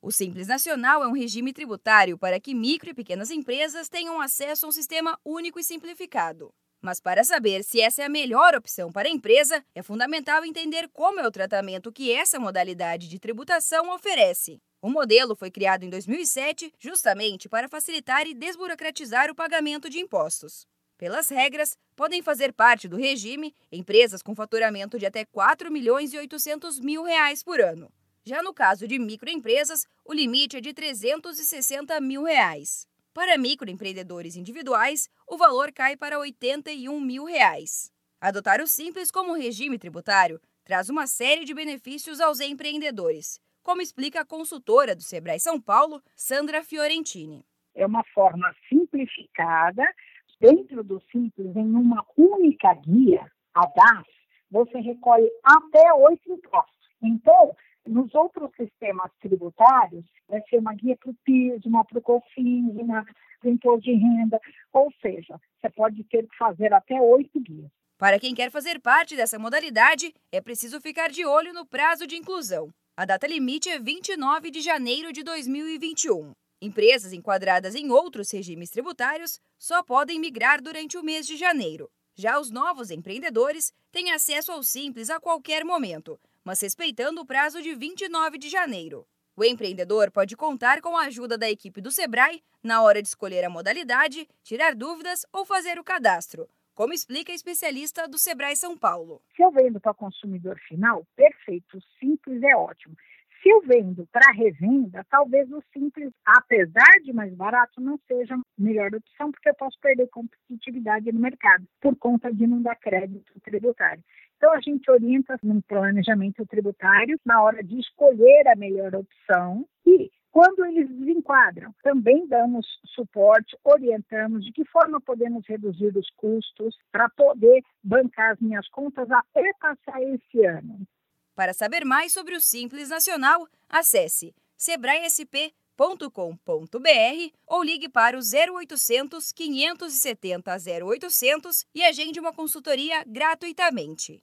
O Simples Nacional é um regime tributário para que micro e pequenas empresas tenham acesso a um sistema único e simplificado. Mas para saber se essa é a melhor opção para a empresa, é fundamental entender como é o tratamento que essa modalidade de tributação oferece. O modelo foi criado em 2007 justamente para facilitar e desburocratizar o pagamento de impostos. Pelas regras, podem fazer parte do regime empresas com faturamento de até 4 milhões e 800 mil reais por ano. Já no caso de microempresas, o limite é de 360 mil reais. Para microempreendedores individuais, o valor cai para 81 mil reais. Adotar o Simples como regime tributário traz uma série de benefícios aos empreendedores, como explica a consultora do Sebrae São Paulo, Sandra Fiorentini. É uma forma simplificada, dentro do Simples, em uma única guia, a DAS, você recolhe até oito impostos. Então, nos outros sistemas tributários, vai ser uma guia para o PIS, uma para o COFINS, uma para o imposto de renda, ou seja, você pode ter que fazer até oito guias. Para quem quer fazer parte dessa modalidade, é preciso ficar de olho no prazo de inclusão. A data limite é 29 de janeiro de 2021. Empresas enquadradas em outros regimes tributários só podem migrar durante o mês de janeiro. Já os novos empreendedores têm acesso ao Simples a qualquer momento, mas respeitando o prazo de 29 de janeiro. O empreendedor pode contar com a ajuda da equipe do Sebrae na hora de escolher a modalidade, tirar dúvidas ou fazer o cadastro, como explica a especialista do Sebrae São Paulo. Se eu vendo para consumidor final, perfeito, simples é ótimo. Se eu vendo para revenda, talvez o simples, apesar de mais barato, não seja a melhor opção, porque eu posso perder competitividade no mercado por conta de não dar crédito tributário. Então, a gente orienta no planejamento tributário na hora de escolher a melhor opção e quando eles desenquadram, também damos suporte, orientamos de que forma podemos reduzir os custos para poder bancar as minhas contas até passar esse ano. Para saber mais sobre o Simples Nacional, acesse sebraesp.com.br ou ligue para o 0800 570 0800 e agende uma consultoria gratuitamente.